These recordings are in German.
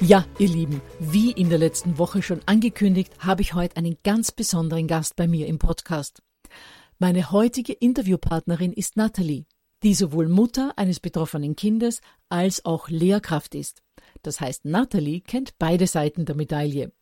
Ja, ihr Lieben, wie in der letzten Woche schon angekündigt, habe ich heute einen ganz besonderen Gast bei mir im Podcast. Meine heutige Interviewpartnerin ist Natalie, die sowohl Mutter eines betroffenen Kindes als auch Lehrkraft ist. Das heißt, Natalie kennt beide Seiten der Medaille.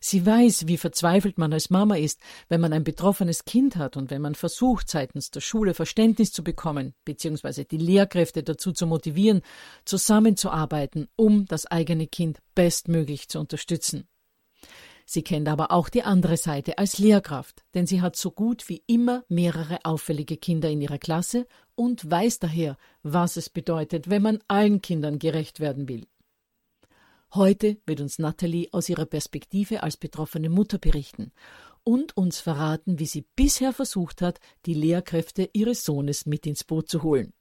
Sie weiß, wie verzweifelt man als Mama ist, wenn man ein betroffenes Kind hat und wenn man versucht, seitens der Schule Verständnis zu bekommen, beziehungsweise die Lehrkräfte dazu zu motivieren, zusammenzuarbeiten, um das eigene Kind bestmöglich zu unterstützen. Sie kennt aber auch die andere Seite als Lehrkraft, denn sie hat so gut wie immer mehrere auffällige Kinder in ihrer Klasse und weiß daher, was es bedeutet, wenn man allen Kindern gerecht werden will. Heute wird uns Natalie aus ihrer Perspektive als betroffene Mutter berichten und uns verraten, wie sie bisher versucht hat, die Lehrkräfte ihres Sohnes mit ins Boot zu holen.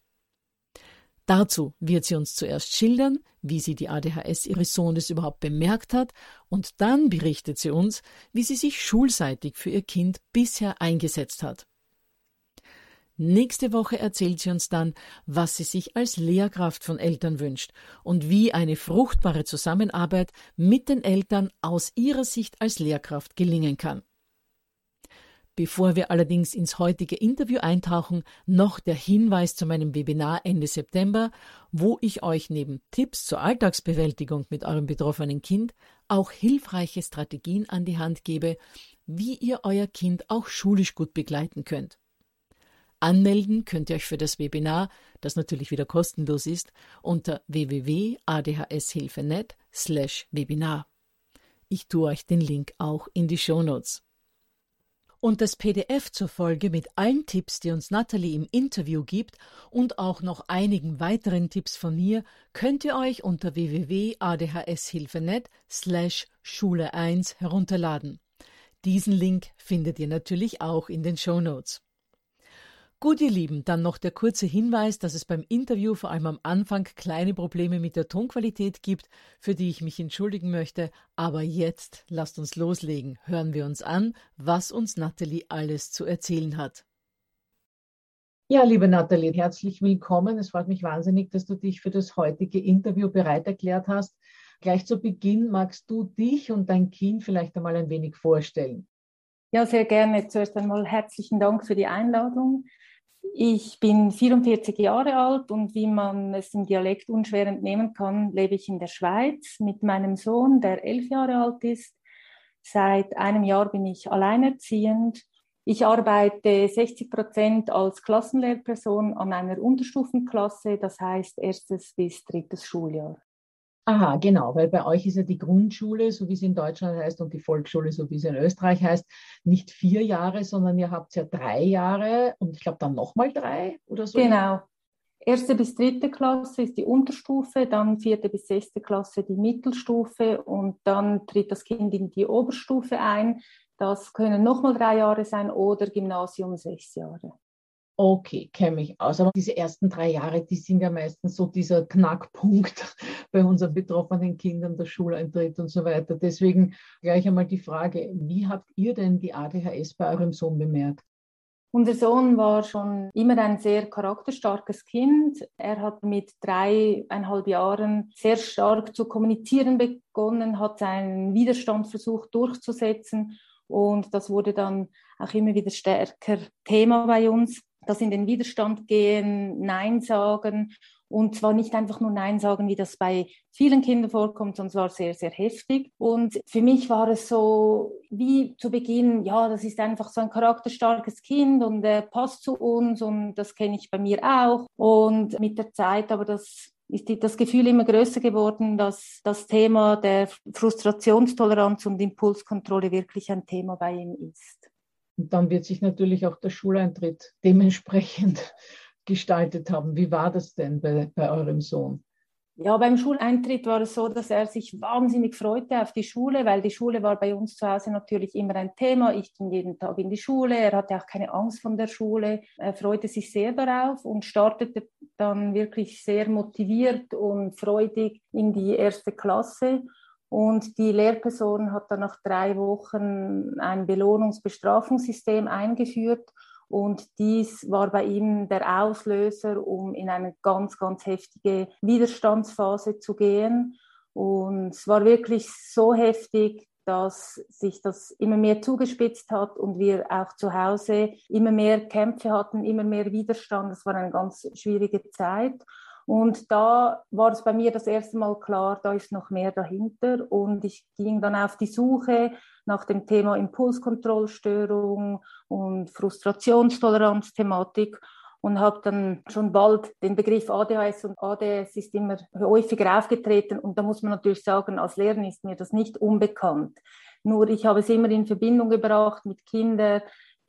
Dazu wird sie uns zuerst schildern, wie sie die ADHS ihres Sohnes überhaupt bemerkt hat, und dann berichtet sie uns, wie sie sich schulseitig für ihr Kind bisher eingesetzt hat. Nächste Woche erzählt sie uns dann, was sie sich als Lehrkraft von Eltern wünscht und wie eine fruchtbare Zusammenarbeit mit den Eltern aus ihrer Sicht als Lehrkraft gelingen kann. Bevor wir allerdings ins heutige Interview eintauchen, noch der Hinweis zu meinem Webinar Ende September, wo ich euch neben Tipps zur Alltagsbewältigung mit eurem betroffenen Kind auch hilfreiche Strategien an die Hand gebe, wie ihr euer Kind auch schulisch gut begleiten könnt. Anmelden könnt ihr euch für das Webinar, das natürlich wieder kostenlos ist, unter www.adhshilfe.net slash Webinar. Ich tue euch den Link auch in die Shownotes. Und das PDF zur Folge mit allen Tipps, die uns Natalie im Interview gibt und auch noch einigen weiteren Tipps von mir, könnt ihr euch unter www.adhshilfe.net slash Schule 1 herunterladen. Diesen Link findet ihr natürlich auch in den Shownotes. Gut, ihr Lieben, dann noch der kurze Hinweis, dass es beim Interview vor allem am Anfang kleine Probleme mit der Tonqualität gibt, für die ich mich entschuldigen möchte. Aber jetzt lasst uns loslegen. Hören wir uns an, was uns Nathalie alles zu erzählen hat. Ja, liebe Nathalie, herzlich willkommen. Es freut mich wahnsinnig, dass du dich für das heutige Interview bereit erklärt hast. Gleich zu Beginn magst du dich und dein Kind vielleicht einmal ein wenig vorstellen. Ja, sehr gerne. Zuerst einmal herzlichen Dank für die Einladung. Ich bin 44 Jahre alt und wie man es im Dialekt unschwer entnehmen kann, lebe ich in der Schweiz mit meinem Sohn, der elf Jahre alt ist. Seit einem Jahr bin ich alleinerziehend. Ich arbeite 60 Prozent als Klassenlehrperson an einer Unterstufenklasse, das heißt erstes bis drittes Schuljahr. Aha, genau, weil bei euch ist ja die Grundschule, so wie sie in Deutschland heißt, und die Volksschule, so wie sie in Österreich heißt, nicht vier Jahre, sondern ihr habt ja drei Jahre und ich glaube dann nochmal drei oder so. Genau. Erste bis dritte Klasse ist die Unterstufe, dann vierte bis sechste Klasse die Mittelstufe und dann tritt das Kind in die Oberstufe ein. Das können nochmal drei Jahre sein oder Gymnasium sechs Jahre. Okay, kenne mich aus. Aber diese ersten drei Jahre, die sind ja meistens so dieser Knackpunkt bei unseren betroffenen Kindern, der Schuleintritt und so weiter. Deswegen gleich einmal die Frage, wie habt ihr denn die ADHS bei eurem Sohn bemerkt? Unser Sohn war schon immer ein sehr charakterstarkes Kind. Er hat mit dreieinhalb Jahren sehr stark zu kommunizieren begonnen, hat seinen Widerstand versucht durchzusetzen und das wurde dann auch immer wieder stärker Thema bei uns das in den Widerstand gehen, Nein sagen und zwar nicht einfach nur Nein sagen, wie das bei vielen Kindern vorkommt, sondern es war sehr, sehr heftig. Und für mich war es so wie zu Beginn, ja, das ist einfach so ein charakterstarkes Kind und er passt zu uns und das kenne ich bei mir auch. Und mit der Zeit aber das ist das Gefühl immer größer geworden, dass das Thema der Frustrationstoleranz und Impulskontrolle wirklich ein Thema bei ihm ist. Und dann wird sich natürlich auch der Schuleintritt dementsprechend gestaltet haben. Wie war das denn bei, bei eurem Sohn? Ja, beim Schuleintritt war es so, dass er sich wahnsinnig freute auf die Schule, weil die Schule war bei uns zu Hause natürlich immer ein Thema. Ich ging jeden Tag in die Schule, er hatte auch keine Angst von der Schule, er freute sich sehr darauf und startete dann wirklich sehr motiviert und freudig in die erste Klasse. Und die Lehrperson hat dann nach drei Wochen ein Belohnungsbestrafungssystem eingeführt. Und dies war bei ihm der Auslöser, um in eine ganz, ganz heftige Widerstandsphase zu gehen. Und es war wirklich so heftig, dass sich das immer mehr zugespitzt hat und wir auch zu Hause immer mehr Kämpfe hatten, immer mehr Widerstand. Das war eine ganz schwierige Zeit. Und da war es bei mir das erste Mal klar, da ist noch mehr dahinter. Und ich ging dann auf die Suche nach dem Thema Impulskontrollstörung und Frustrationstoleranz-Thematik und habe dann schon bald den Begriff ADHS und ADS ist immer häufiger aufgetreten. Und da muss man natürlich sagen, als Lehrer ist mir das nicht unbekannt. Nur ich habe es immer in Verbindung gebracht mit Kindern,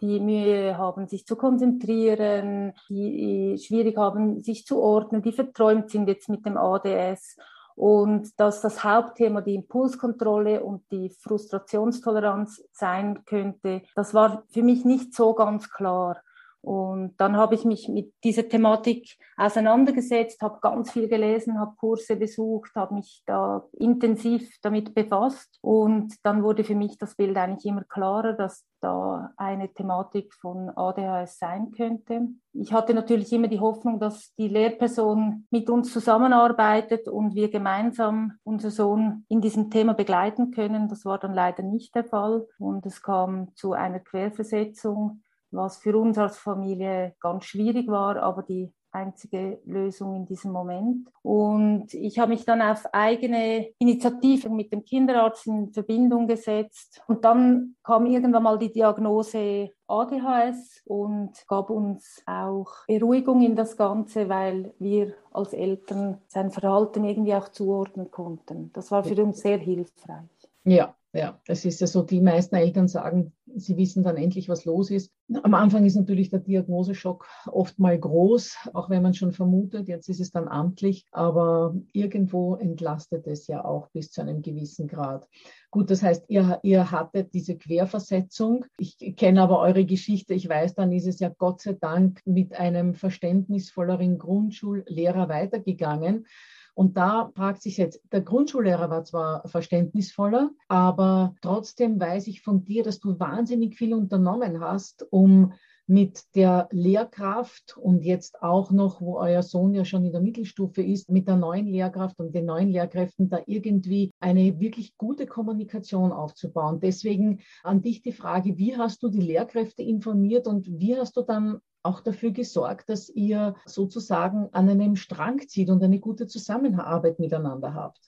die Mühe haben, sich zu konzentrieren, die schwierig haben, sich zu ordnen, die verträumt sind jetzt mit dem ADS. Und dass das Hauptthema die Impulskontrolle und die Frustrationstoleranz sein könnte, das war für mich nicht so ganz klar. Und dann habe ich mich mit dieser Thematik auseinandergesetzt, habe ganz viel gelesen, habe Kurse besucht, habe mich da intensiv damit befasst. Und dann wurde für mich das Bild eigentlich immer klarer, dass da eine Thematik von ADHS sein könnte. Ich hatte natürlich immer die Hoffnung, dass die Lehrperson mit uns zusammenarbeitet und wir gemeinsam unseren Sohn in diesem Thema begleiten können. Das war dann leider nicht der Fall. Und es kam zu einer Querversetzung was für uns als Familie ganz schwierig war, aber die einzige Lösung in diesem Moment. Und ich habe mich dann auf eigene Initiative mit dem Kinderarzt in Verbindung gesetzt. Und dann kam irgendwann mal die Diagnose ADHS und gab uns auch Beruhigung in das Ganze, weil wir als Eltern sein Verhalten irgendwie auch zuordnen konnten. Das war für uns sehr hilfreich. Ja, ja, das ist ja so, die meisten Eltern sagen, sie wissen dann endlich, was los ist. Am Anfang ist natürlich der Diagnoseschock oft mal groß, auch wenn man schon vermutet, jetzt ist es dann amtlich, aber irgendwo entlastet es ja auch bis zu einem gewissen Grad. Gut, das heißt, ihr, ihr hattet diese Querversetzung. Ich kenne aber eure Geschichte. Ich weiß, dann ist es ja Gott sei Dank mit einem verständnisvolleren Grundschullehrer weitergegangen. Und da fragt sich jetzt, der Grundschullehrer war zwar verständnisvoller, aber trotzdem weiß ich von dir, dass du wahnsinnig viel unternommen hast, um mit der Lehrkraft und jetzt auch noch, wo euer Sohn ja schon in der Mittelstufe ist, mit der neuen Lehrkraft und den neuen Lehrkräften da irgendwie eine wirklich gute Kommunikation aufzubauen. Deswegen an dich die Frage, wie hast du die Lehrkräfte informiert und wie hast du dann auch dafür gesorgt, dass ihr sozusagen an einem Strang zieht und eine gute Zusammenarbeit miteinander habt?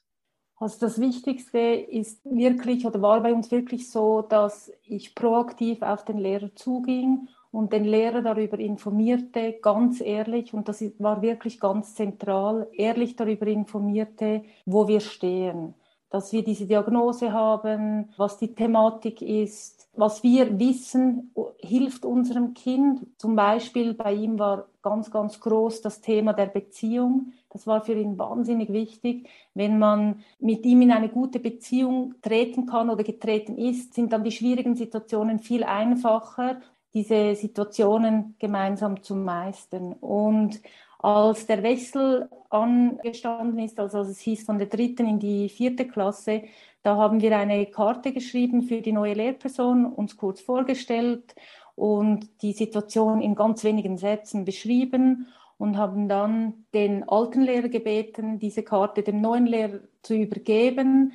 Also das Wichtigste ist wirklich oder war bei uns wirklich so, dass ich proaktiv auf den Lehrer zuging und den Lehrer darüber informierte, ganz ehrlich, und das war wirklich ganz zentral, ehrlich darüber informierte, wo wir stehen dass wir diese Diagnose haben, was die Thematik ist, was wir wissen, hilft unserem Kind. Zum Beispiel bei ihm war ganz, ganz groß das Thema der Beziehung. Das war für ihn wahnsinnig wichtig. Wenn man mit ihm in eine gute Beziehung treten kann oder getreten ist, sind dann die schwierigen Situationen viel einfacher, diese Situationen gemeinsam zu meistern. Und als der Wechsel angestanden ist, also als es hieß von der dritten in die vierte Klasse, da haben wir eine Karte geschrieben für die neue Lehrperson, uns kurz vorgestellt und die Situation in ganz wenigen Sätzen beschrieben und haben dann den alten Lehrer gebeten, diese Karte dem neuen Lehrer zu übergeben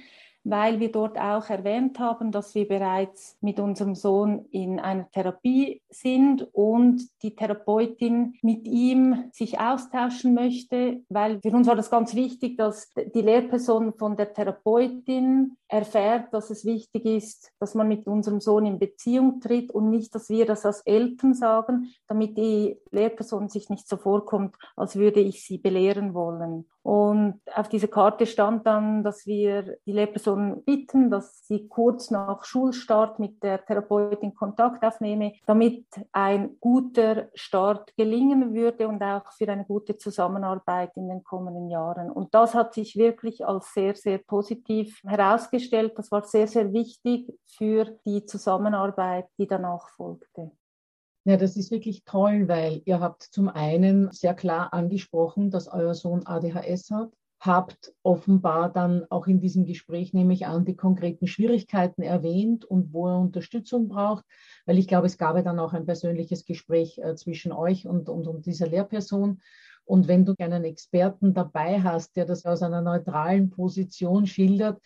weil wir dort auch erwähnt haben, dass wir bereits mit unserem Sohn in einer Therapie sind und die Therapeutin mit ihm sich austauschen möchte, weil für uns war das ganz wichtig, dass die Lehrperson von der Therapeutin erfährt, dass es wichtig ist, dass man mit unserem Sohn in Beziehung tritt und nicht, dass wir das als Eltern sagen, damit die Lehrperson sich nicht so vorkommt, als würde ich sie belehren wollen. Und auf dieser Karte stand dann, dass wir die Lehrperson bitten, dass sie kurz nach Schulstart mit der Therapeutin Kontakt aufnehme, damit ein guter Start gelingen würde und auch für eine gute Zusammenarbeit in den kommenden Jahren. Und das hat sich wirklich als sehr, sehr positiv herausgestellt. Das war sehr, sehr wichtig für die Zusammenarbeit, die danach folgte. Ja, das ist wirklich toll, weil ihr habt zum einen sehr klar angesprochen, dass euer Sohn ADHS hat, habt offenbar dann auch in diesem Gespräch, nehme ich an, die konkreten Schwierigkeiten erwähnt und wo er Unterstützung braucht, weil ich glaube, es gab ja dann auch ein persönliches Gespräch äh, zwischen euch und, und, und dieser Lehrperson. Und wenn du einen Experten dabei hast, der das aus einer neutralen Position schildert,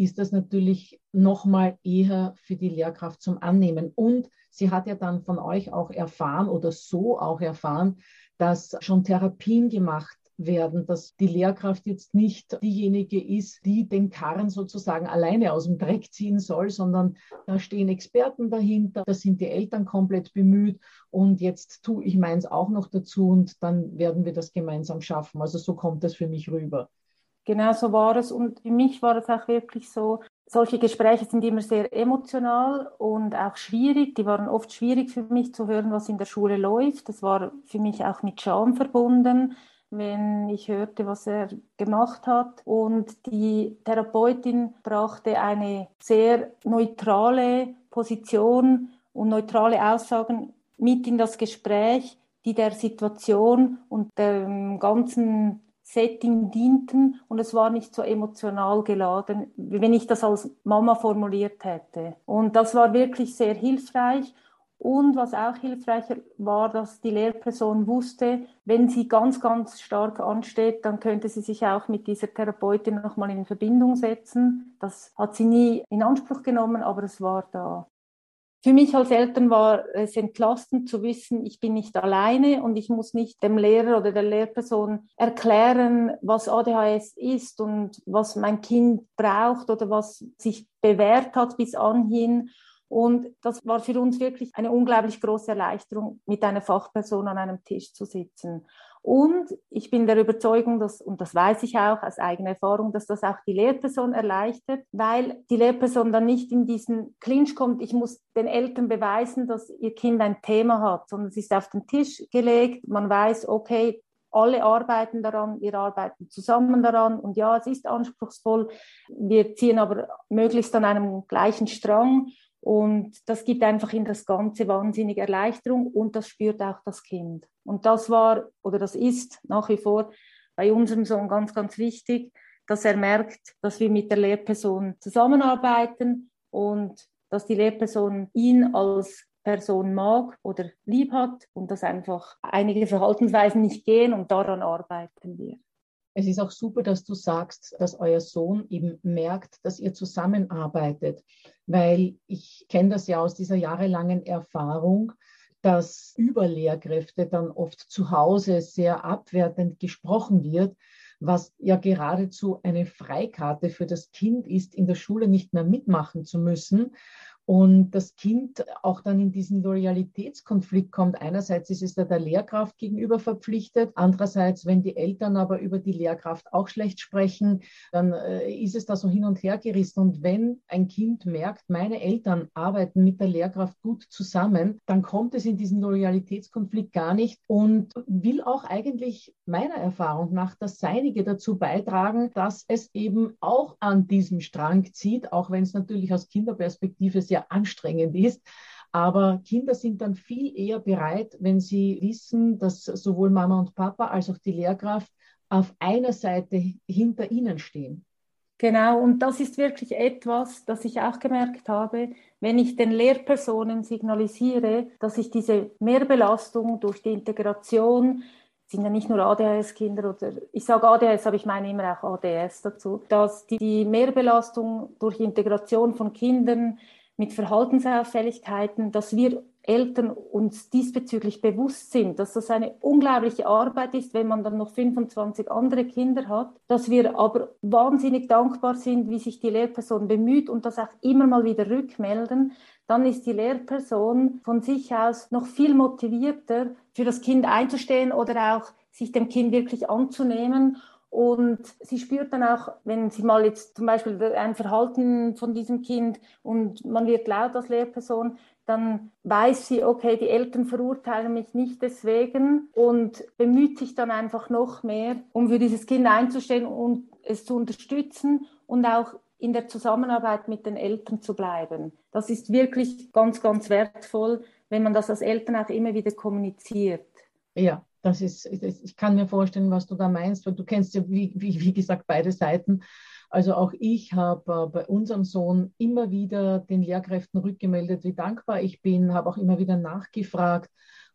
ist das natürlich nochmal eher für die Lehrkraft zum Annehmen. Und sie hat ja dann von euch auch erfahren oder so auch erfahren, dass schon Therapien gemacht werden, dass die Lehrkraft jetzt nicht diejenige ist, die den Karren sozusagen alleine aus dem Dreck ziehen soll, sondern da stehen Experten dahinter, da sind die Eltern komplett bemüht und jetzt tue ich meins auch noch dazu und dann werden wir das gemeinsam schaffen. Also so kommt das für mich rüber. Genau so war es. Und für mich war es auch wirklich so, solche Gespräche sind immer sehr emotional und auch schwierig. Die waren oft schwierig für mich zu hören, was in der Schule läuft. Das war für mich auch mit Scham verbunden, wenn ich hörte, was er gemacht hat. Und die Therapeutin brachte eine sehr neutrale Position und neutrale Aussagen mit in das Gespräch, die der Situation und dem ganzen Setting dienten und es war nicht so emotional geladen, wie wenn ich das als Mama formuliert hätte. Und das war wirklich sehr hilfreich. Und was auch hilfreicher war, dass die Lehrperson wusste, wenn sie ganz, ganz stark ansteht, dann könnte sie sich auch mit dieser Therapeutin nochmal in Verbindung setzen. Das hat sie nie in Anspruch genommen, aber es war da. Für mich als Eltern war es entlastend zu wissen, ich bin nicht alleine und ich muss nicht dem Lehrer oder der Lehrperson erklären, was ADHS ist und was mein Kind braucht oder was sich bewährt hat bis anhin. Und das war für uns wirklich eine unglaublich große Erleichterung, mit einer Fachperson an einem Tisch zu sitzen. Und ich bin der Überzeugung, dass, und das weiß ich auch aus eigener Erfahrung, dass das auch die Lehrperson erleichtert, weil die Lehrperson dann nicht in diesen Clinch kommt, ich muss den Eltern beweisen, dass ihr Kind ein Thema hat, sondern es ist auf den Tisch gelegt, man weiß, okay, alle arbeiten daran, wir arbeiten zusammen daran und ja, es ist anspruchsvoll. Wir ziehen aber möglichst an einem gleichen Strang und das gibt einfach in das Ganze wahnsinnige Erleichterung und das spürt auch das Kind. Und das war oder das ist nach wie vor bei unserem Sohn ganz, ganz wichtig, dass er merkt, dass wir mit der Lehrperson zusammenarbeiten und dass die Lehrperson ihn als Person mag oder lieb hat und dass einfach einige Verhaltensweisen nicht gehen und daran arbeiten wir. Es ist auch super, dass du sagst, dass euer Sohn eben merkt, dass ihr zusammenarbeitet, weil ich kenne das ja aus dieser jahrelangen Erfahrung, dass über Lehrkräfte dann oft zu Hause sehr abwertend gesprochen wird, was ja geradezu eine Freikarte für das Kind ist, in der Schule nicht mehr mitmachen zu müssen und das Kind auch dann in diesen Loyalitätskonflikt kommt. Einerseits ist es da der Lehrkraft gegenüber verpflichtet, andererseits, wenn die Eltern aber über die Lehrkraft auch schlecht sprechen, dann äh, ist es da so hin und her gerissen. Und wenn ein Kind merkt, meine Eltern arbeiten mit der Lehrkraft gut zusammen, dann kommt es in diesen Loyalitätskonflikt gar nicht und will auch eigentlich meiner Erfahrung nach das Seinige dazu beitragen, dass es eben auch an diesem Strang zieht, auch wenn es natürlich aus Kinderperspektive sehr sehr anstrengend ist. Aber Kinder sind dann viel eher bereit, wenn sie wissen, dass sowohl Mama und Papa als auch die Lehrkraft auf einer Seite hinter ihnen stehen. Genau, und das ist wirklich etwas, das ich auch gemerkt habe, wenn ich den Lehrpersonen signalisiere, dass ich diese Mehrbelastung durch die Integration, sind ja nicht nur ADHS-Kinder oder ich sage ADHS, aber ich meine immer auch ADS dazu, dass die Mehrbelastung durch Integration von Kindern mit Verhaltensauffälligkeiten, dass wir Eltern uns diesbezüglich bewusst sind, dass das eine unglaubliche Arbeit ist, wenn man dann noch 25 andere Kinder hat, dass wir aber wahnsinnig dankbar sind, wie sich die Lehrperson bemüht und das auch immer mal wieder rückmelden, dann ist die Lehrperson von sich aus noch viel motivierter, für das Kind einzustehen oder auch sich dem Kind wirklich anzunehmen und sie spürt dann auch, wenn sie mal jetzt zum Beispiel ein Verhalten von diesem Kind und man wird laut als Lehrperson, dann weiß sie, okay, die Eltern verurteilen mich nicht deswegen und bemüht sich dann einfach noch mehr, um für dieses Kind einzustehen und es zu unterstützen und auch in der Zusammenarbeit mit den Eltern zu bleiben. Das ist wirklich ganz, ganz wertvoll, wenn man das als Eltern auch immer wieder kommuniziert. Ja, das ist, ich kann mir vorstellen, was du da meinst, weil du kennst ja, wie, wie, wie gesagt, beide Seiten. Also auch ich habe äh, bei unserem Sohn immer wieder den Lehrkräften rückgemeldet, wie dankbar ich bin, habe auch immer wieder nachgefragt,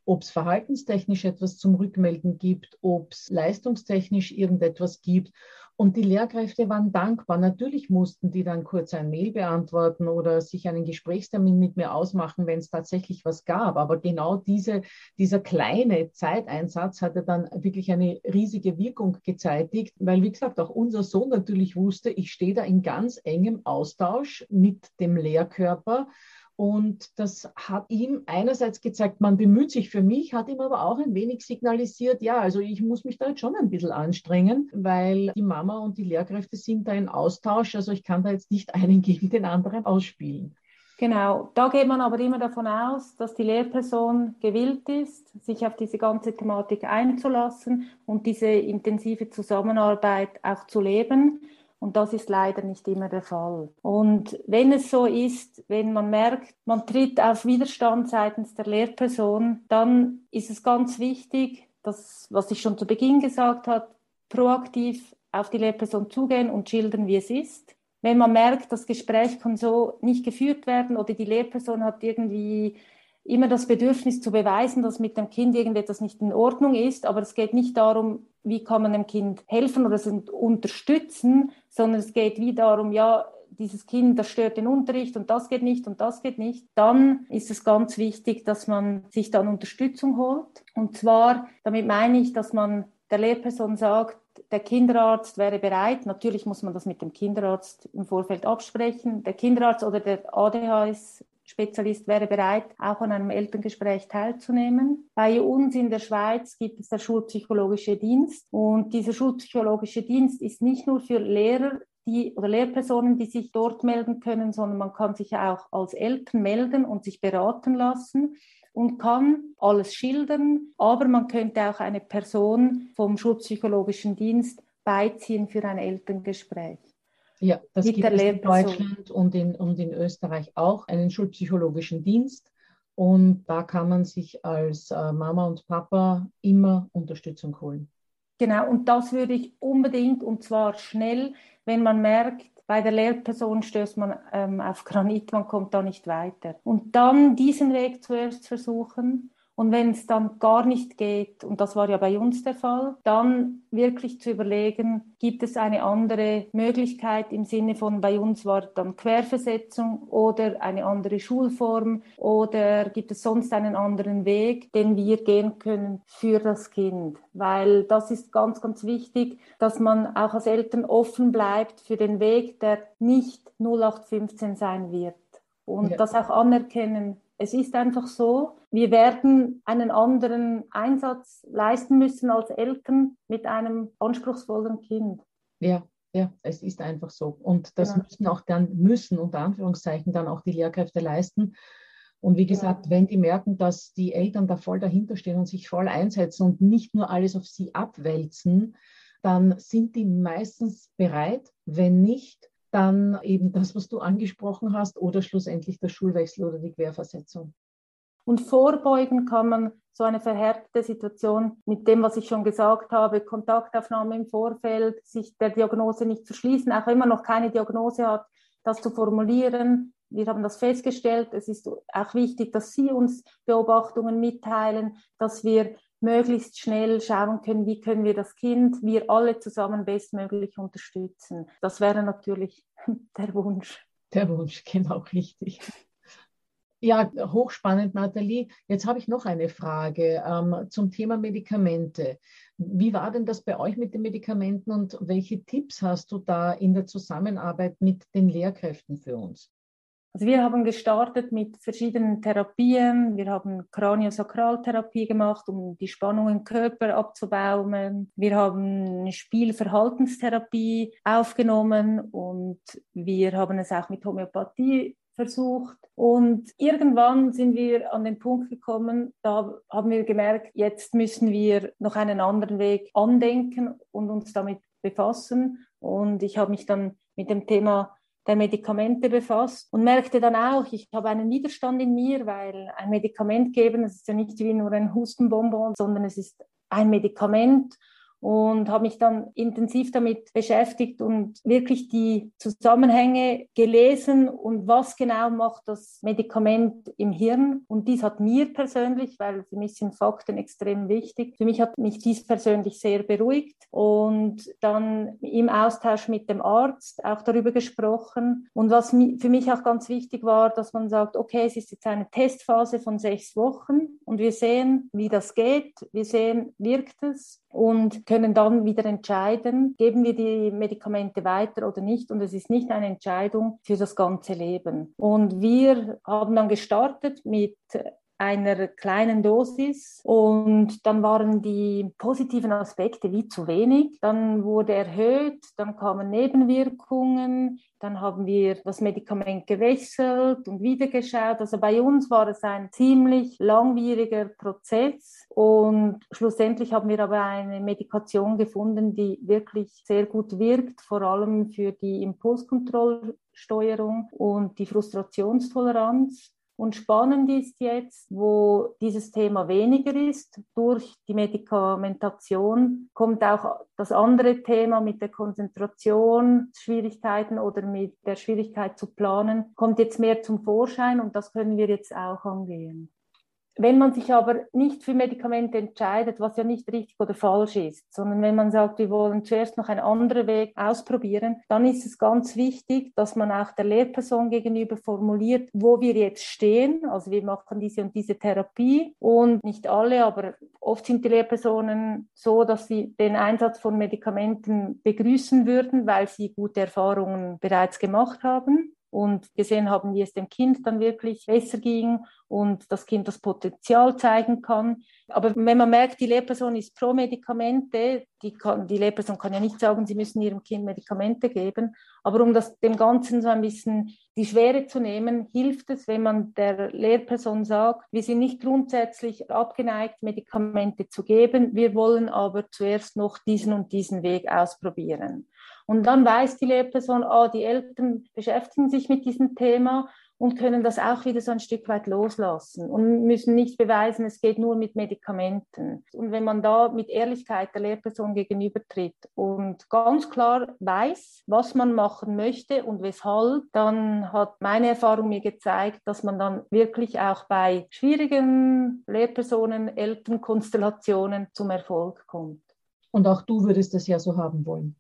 ob es verhaltenstechnisch etwas zum Rückmelden gibt, ob es leistungstechnisch irgendetwas gibt. Und die Lehrkräfte waren dankbar. Natürlich mussten die dann kurz ein Mail beantworten oder sich einen Gesprächstermin mit mir ausmachen, wenn es tatsächlich was gab. Aber genau diese, dieser kleine Zeiteinsatz hatte dann wirklich eine riesige Wirkung gezeitigt, weil, wie gesagt, auch unser Sohn natürlich wusste, ich stehe da in ganz engem Austausch mit dem Lehrkörper und das hat ihm einerseits gezeigt, man bemüht sich für mich, hat ihm aber auch ein wenig signalisiert, ja, also ich muss mich da jetzt schon ein bisschen anstrengen, weil die Mama und die Lehrkräfte sind da in Austausch. Also ich kann da jetzt nicht einen gegen den anderen ausspielen. Genau, da geht man aber immer davon aus, dass die Lehrperson gewillt ist, sich auf diese ganze Thematik einzulassen und diese intensive Zusammenarbeit auch zu leben. Und das ist leider nicht immer der Fall. Und wenn es so ist, wenn man merkt, man tritt auf Widerstand seitens der Lehrperson, dann ist es ganz wichtig, dass, was ich schon zu Beginn gesagt habe, proaktiv auf die Lehrperson zugehen und schildern, wie es ist. Wenn man merkt, das Gespräch kann so nicht geführt werden oder die Lehrperson hat irgendwie immer das Bedürfnis zu beweisen, dass mit dem Kind irgendetwas nicht in Ordnung ist, aber es geht nicht darum, wie kann man dem Kind helfen oder es unterstützen, sondern es geht wie darum, ja, dieses Kind, das stört den Unterricht und das geht nicht und das geht nicht, dann ist es ganz wichtig, dass man sich dann Unterstützung holt. Und zwar, damit meine ich, dass man der Lehrperson sagt, der Kinderarzt wäre bereit, natürlich muss man das mit dem Kinderarzt im Vorfeld absprechen, der Kinderarzt oder der ADHS Spezialist wäre bereit, auch an einem Elterngespräch teilzunehmen. Bei uns in der Schweiz gibt es der Schulpsychologische Dienst und dieser Schulpsychologische Dienst ist nicht nur für Lehrer die, oder Lehrpersonen, die sich dort melden können, sondern man kann sich auch als Eltern melden und sich beraten lassen und kann alles schildern, aber man könnte auch eine Person vom Schulpsychologischen Dienst beiziehen für ein Elterngespräch. Ja, das gibt es in Deutschland und in, und in Österreich auch, einen schulpsychologischen Dienst. Und da kann man sich als äh, Mama und Papa immer Unterstützung holen. Genau, und das würde ich unbedingt und zwar schnell, wenn man merkt, bei der Lehrperson stößt man ähm, auf Granit, man kommt da nicht weiter. Und dann diesen Weg zuerst versuchen und wenn es dann gar nicht geht, und das war ja bei uns der Fall, dann wirklich zu überlegen, gibt es eine andere Möglichkeit im Sinne von, bei uns war dann Querversetzung oder eine andere Schulform oder gibt es sonst einen anderen Weg, den wir gehen können für das Kind. Weil das ist ganz, ganz wichtig, dass man auch als Eltern offen bleibt für den Weg, der nicht 0815 sein wird. und ja. das auch anerkennen. Es ist einfach so, wir werden einen anderen Einsatz leisten müssen als Eltern mit einem anspruchsvollen Kind. Ja, ja, es ist einfach so. Und das genau. müssen auch dann, müssen unter Anführungszeichen dann auch die Lehrkräfte leisten. Und wie gesagt, genau. wenn die merken, dass die Eltern da voll dahinter stehen und sich voll einsetzen und nicht nur alles auf sie abwälzen, dann sind die meistens bereit. Wenn nicht, dann eben das, was du angesprochen hast, oder schlussendlich der Schulwechsel oder die Querversetzung. Und vorbeugen kann man so eine verhärtete Situation mit dem, was ich schon gesagt habe, Kontaktaufnahme im Vorfeld, sich der Diagnose nicht zu schließen, auch wenn man noch keine Diagnose hat, das zu formulieren. Wir haben das festgestellt. Es ist auch wichtig, dass Sie uns Beobachtungen mitteilen, dass wir möglichst schnell schauen können, wie können wir das Kind, wir alle zusammen bestmöglich unterstützen. Das wäre natürlich der Wunsch. Der Wunsch, genau richtig. Ja, hochspannend, Nathalie. Jetzt habe ich noch eine Frage ähm, zum Thema Medikamente. Wie war denn das bei euch mit den Medikamenten und welche Tipps hast du da in der Zusammenarbeit mit den Lehrkräften für uns? Also wir haben gestartet mit verschiedenen Therapien. Wir haben Kraniosakraltherapie gemacht, um die Spannung im Körper abzubauen. Wir haben Spielverhaltenstherapie aufgenommen und wir haben es auch mit Homöopathie versucht. Und irgendwann sind wir an den Punkt gekommen, da haben wir gemerkt, jetzt müssen wir noch einen anderen Weg andenken und uns damit befassen. Und ich habe mich dann mit dem Thema der Medikamente befasst und merkte dann auch, ich habe einen Widerstand in mir, weil ein Medikament geben, das ist ja nicht wie nur ein Hustenbonbon, sondern es ist ein Medikament und habe mich dann intensiv damit beschäftigt und wirklich die Zusammenhänge gelesen und was genau macht das Medikament im Hirn. Und dies hat mir persönlich, weil für mich sind Fakten extrem wichtig, für mich hat mich dies persönlich sehr beruhigt und dann im Austausch mit dem Arzt auch darüber gesprochen. Und was für mich auch ganz wichtig war, dass man sagt, okay, es ist jetzt eine Testphase von sechs Wochen und wir sehen, wie das geht, wir sehen, wirkt es und können dann wieder entscheiden, geben wir die Medikamente weiter oder nicht. Und es ist nicht eine Entscheidung für das ganze Leben. Und wir haben dann gestartet mit einer kleinen Dosis und dann waren die positiven Aspekte wie zu wenig. Dann wurde erhöht, dann kamen Nebenwirkungen, dann haben wir das Medikament gewechselt und wieder geschaut. Also bei uns war es ein ziemlich langwieriger Prozess und schlussendlich haben wir aber eine Medikation gefunden, die wirklich sehr gut wirkt, vor allem für die Impulskontrollsteuerung und die Frustrationstoleranz. Und spannend ist jetzt, wo dieses Thema weniger ist, durch die Medikamentation kommt auch das andere Thema mit der Konzentration, Schwierigkeiten oder mit der Schwierigkeit zu planen, kommt jetzt mehr zum Vorschein und das können wir jetzt auch angehen. Wenn man sich aber nicht für Medikamente entscheidet, was ja nicht richtig oder falsch ist, sondern wenn man sagt, wir wollen zuerst noch einen anderen Weg ausprobieren, dann ist es ganz wichtig, dass man auch der Lehrperson gegenüber formuliert, wo wir jetzt stehen. Also wir machen diese und diese Therapie und nicht alle, aber oft sind die Lehrpersonen so, dass sie den Einsatz von Medikamenten begrüßen würden, weil sie gute Erfahrungen bereits gemacht haben und gesehen haben, wie es dem Kind dann wirklich besser ging und das Kind das Potenzial zeigen kann. Aber wenn man merkt, die Lehrperson ist pro Medikamente, die, kann, die Lehrperson kann ja nicht sagen, sie müssen ihrem Kind Medikamente geben, aber um das dem Ganzen so ein bisschen die Schwere zu nehmen, hilft es, wenn man der Lehrperson sagt, wir sind nicht grundsätzlich abgeneigt, Medikamente zu geben, wir wollen aber zuerst noch diesen und diesen Weg ausprobieren. Und dann weiß die Lehrperson, ah, die Eltern beschäftigen sich mit diesem Thema und können das auch wieder so ein Stück weit loslassen und müssen nicht beweisen, es geht nur mit Medikamenten. Und wenn man da mit Ehrlichkeit der Lehrperson gegenübertritt und ganz klar weiß, was man machen möchte und weshalb, dann hat meine Erfahrung mir gezeigt, dass man dann wirklich auch bei schwierigen Lehrpersonen, Elternkonstellationen zum Erfolg kommt. Und auch du würdest das ja so haben wollen.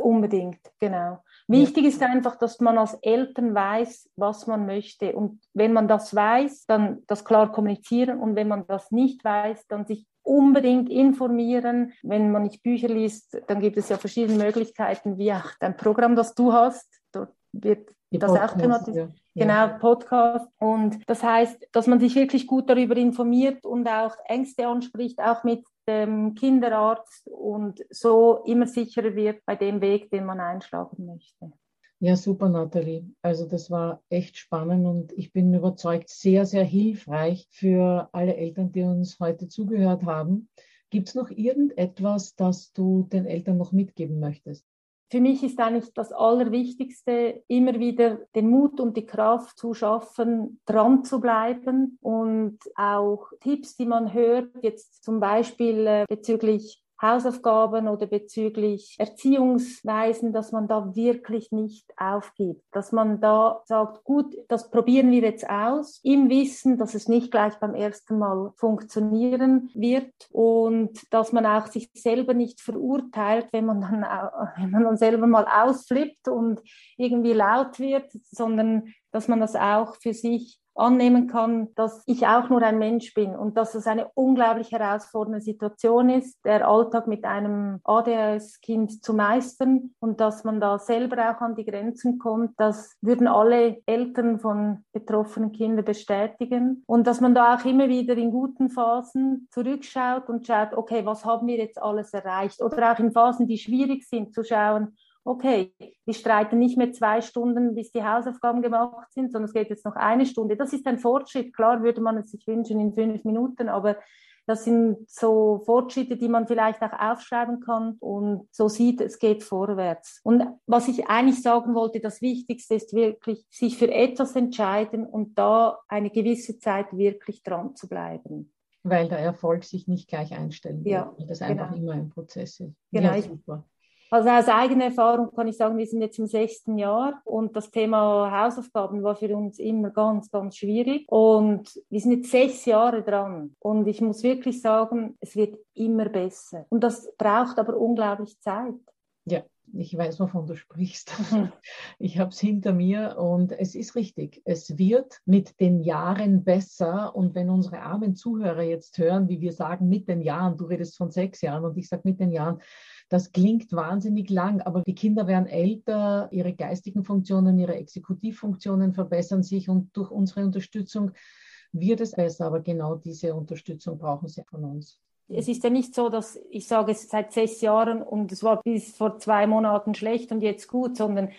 Unbedingt, genau. Wichtig ist einfach, dass man als Eltern weiß, was man möchte. Und wenn man das weiß, dann das klar kommunizieren. Und wenn man das nicht weiß, dann sich unbedingt informieren. Wenn man nicht Bücher liest, dann gibt es ja verschiedene Möglichkeiten, wie auch dein Programm, das du hast. Dort wird die das Podcast, auch thematisiert. Ja. Genau, Podcast. Und das heißt, dass man sich wirklich gut darüber informiert und auch Ängste anspricht, auch mit dem Kinderarzt und so immer sicherer wird bei dem Weg, den man einschlagen möchte. Ja, super, Nathalie. Also das war echt spannend und ich bin überzeugt, sehr, sehr hilfreich für alle Eltern, die uns heute zugehört haben. Gibt es noch irgendetwas, das du den Eltern noch mitgeben möchtest? Für mich ist eigentlich das Allerwichtigste, immer wieder den Mut und die Kraft zu schaffen, dran zu bleiben und auch Tipps, die man hört, jetzt zum Beispiel äh, bezüglich Hausaufgaben oder bezüglich Erziehungsweisen, dass man da wirklich nicht aufgibt, dass man da sagt, gut, das probieren wir jetzt aus, im Wissen, dass es nicht gleich beim ersten Mal funktionieren wird und dass man auch sich selber nicht verurteilt, wenn man dann, wenn man dann selber mal ausflippt und irgendwie laut wird, sondern dass man das auch für sich annehmen kann, dass ich auch nur ein Mensch bin und dass es eine unglaublich herausfordernde Situation ist, der Alltag mit einem ADHS-Kind zu meistern und dass man da selber auch an die Grenzen kommt. Das würden alle Eltern von betroffenen Kindern bestätigen und dass man da auch immer wieder in guten Phasen zurückschaut und schaut, okay, was haben wir jetzt alles erreicht oder auch in Phasen, die schwierig sind, zu schauen, okay, wir streiten nicht mehr zwei Stunden, bis die Hausaufgaben gemacht sind, sondern es geht jetzt noch eine Stunde. Das ist ein Fortschritt. Klar würde man es sich wünschen in fünf Minuten, aber das sind so Fortschritte, die man vielleicht auch aufschreiben kann und so sieht, es geht vorwärts. Und was ich eigentlich sagen wollte, das Wichtigste ist wirklich, sich für etwas entscheiden und da eine gewisse Zeit wirklich dran zu bleiben. Weil der Erfolg sich nicht gleich einstellen wird, ja, weil das einfach genau. immer ein Prozess ist. Genau, ja, super. Also aus eigener Erfahrung kann ich sagen, wir sind jetzt im sechsten Jahr und das Thema Hausaufgaben war für uns immer ganz, ganz schwierig. Und wir sind jetzt sechs Jahre dran. Und ich muss wirklich sagen, es wird immer besser. Und das braucht aber unglaublich Zeit. Ja, ich weiß, wovon du sprichst. Mhm. Ich habe es hinter mir und es ist richtig. Es wird mit den Jahren besser. Und wenn unsere armen Zuhörer jetzt hören, wie wir sagen, mit den Jahren, du redest von sechs Jahren und ich sage mit den Jahren, das klingt wahnsinnig lang, aber die Kinder werden älter, ihre geistigen Funktionen, ihre Exekutivfunktionen verbessern sich und durch unsere Unterstützung wird es besser. Aber genau diese Unterstützung brauchen sie von uns. Es ist ja nicht so, dass ich sage, es seit sechs Jahren und es war bis vor zwei Monaten schlecht und jetzt gut, sondern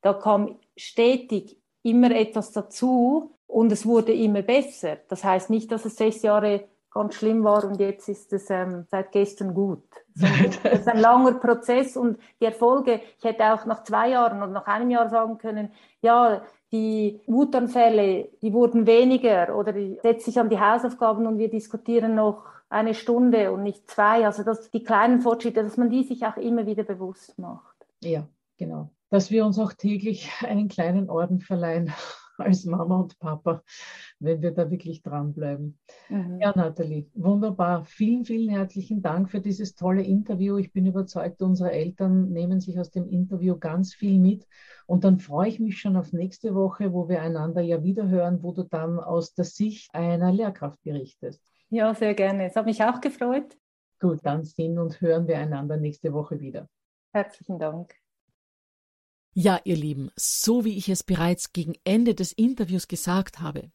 da kam stetig immer etwas dazu und es wurde immer besser. Das heißt nicht, dass es sechs Jahre ganz schlimm war und jetzt ist es ähm, seit gestern gut. Es ist ein langer Prozess und die Erfolge, ich hätte auch nach zwei Jahren oder nach einem Jahr sagen können, ja, die Wutanfälle, die wurden weniger oder ich setze sich an die Hausaufgaben und wir diskutieren noch eine Stunde und nicht zwei. Also dass die kleinen Fortschritte, dass man die sich auch immer wieder bewusst macht. Ja, genau. Dass wir uns auch täglich einen kleinen Orden verleihen als Mama und Papa, wenn wir da wirklich dranbleiben. Mhm. Ja, Nathalie, wunderbar. Vielen, vielen herzlichen Dank für dieses tolle Interview. Ich bin überzeugt, unsere Eltern nehmen sich aus dem Interview ganz viel mit. Und dann freue ich mich schon auf nächste Woche, wo wir einander ja wieder hören, wo du dann aus der Sicht einer Lehrkraft berichtest. Ja, sehr gerne. Es hat mich auch gefreut. Gut, dann sehen und hören wir einander nächste Woche wieder. Herzlichen Dank. Ja, ihr Lieben, so wie ich es bereits gegen Ende des Interviews gesagt habe,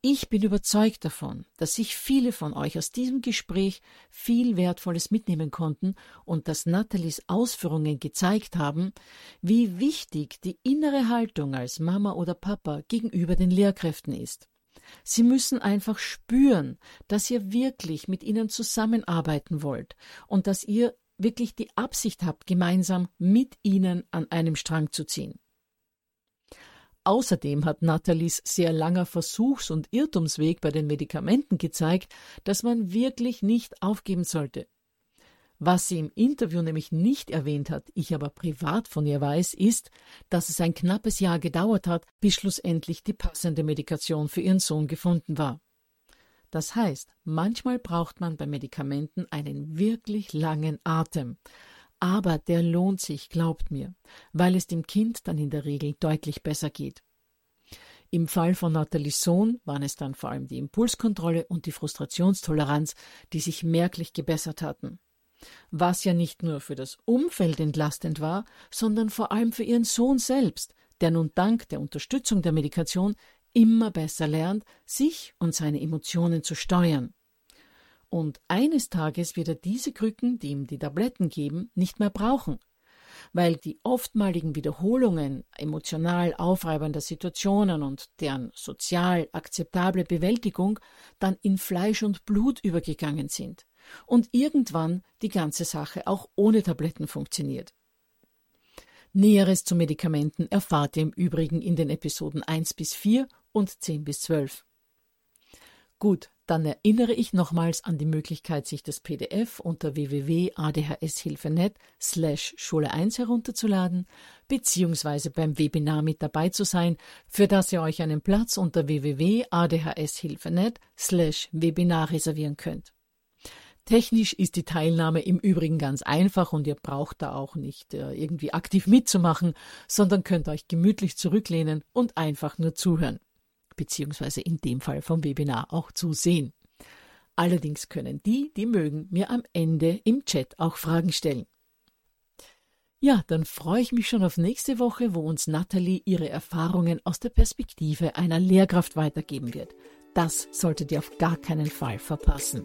ich bin überzeugt davon, dass sich viele von euch aus diesem Gespräch viel Wertvolles mitnehmen konnten und dass Nathalies Ausführungen gezeigt haben, wie wichtig die innere Haltung als Mama oder Papa gegenüber den Lehrkräften ist. Sie müssen einfach spüren, dass ihr wirklich mit ihnen zusammenarbeiten wollt und dass ihr wirklich die Absicht habt, gemeinsam mit ihnen an einem Strang zu ziehen. Außerdem hat Nathalies sehr langer Versuchs- und Irrtumsweg bei den Medikamenten gezeigt, dass man wirklich nicht aufgeben sollte. Was sie im Interview nämlich nicht erwähnt hat, ich aber privat von ihr weiß, ist, dass es ein knappes Jahr gedauert hat, bis schlussendlich die passende Medikation für ihren Sohn gefunden war. Das heißt, manchmal braucht man bei Medikamenten einen wirklich langen Atem. Aber der lohnt sich, glaubt mir, weil es dem Kind dann in der Regel deutlich besser geht. Im Fall von Nathalies Sohn waren es dann vor allem die Impulskontrolle und die Frustrationstoleranz, die sich merklich gebessert hatten. Was ja nicht nur für das Umfeld entlastend war, sondern vor allem für ihren Sohn selbst, der nun dank der Unterstützung der Medikation immer besser lernt, sich und seine Emotionen zu steuern. Und eines Tages wird er diese Krücken, die ihm die Tabletten geben, nicht mehr brauchen, weil die oftmaligen Wiederholungen emotional aufreibender Situationen und deren sozial akzeptable Bewältigung dann in Fleisch und Blut übergegangen sind und irgendwann die ganze Sache auch ohne Tabletten funktioniert. Näheres zu Medikamenten erfahrt ihr im Übrigen in den Episoden 1 bis 4 und 10 bis 12. Gut, dann erinnere ich nochmals an die Möglichkeit, sich das PDF unter www.adhshilfe.net slash Schule 1 herunterzuladen, beziehungsweise beim Webinar mit dabei zu sein, für das ihr euch einen Platz unter www.adhshilfe.net slash Webinar reservieren könnt. Technisch ist die Teilnahme im Übrigen ganz einfach und ihr braucht da auch nicht äh, irgendwie aktiv mitzumachen, sondern könnt euch gemütlich zurücklehnen und einfach nur zuhören, beziehungsweise in dem Fall vom Webinar auch zusehen. Allerdings können die, die mögen, mir am Ende im Chat auch Fragen stellen. Ja, dann freue ich mich schon auf nächste Woche, wo uns Natalie ihre Erfahrungen aus der Perspektive einer Lehrkraft weitergeben wird. Das solltet ihr auf gar keinen Fall verpassen.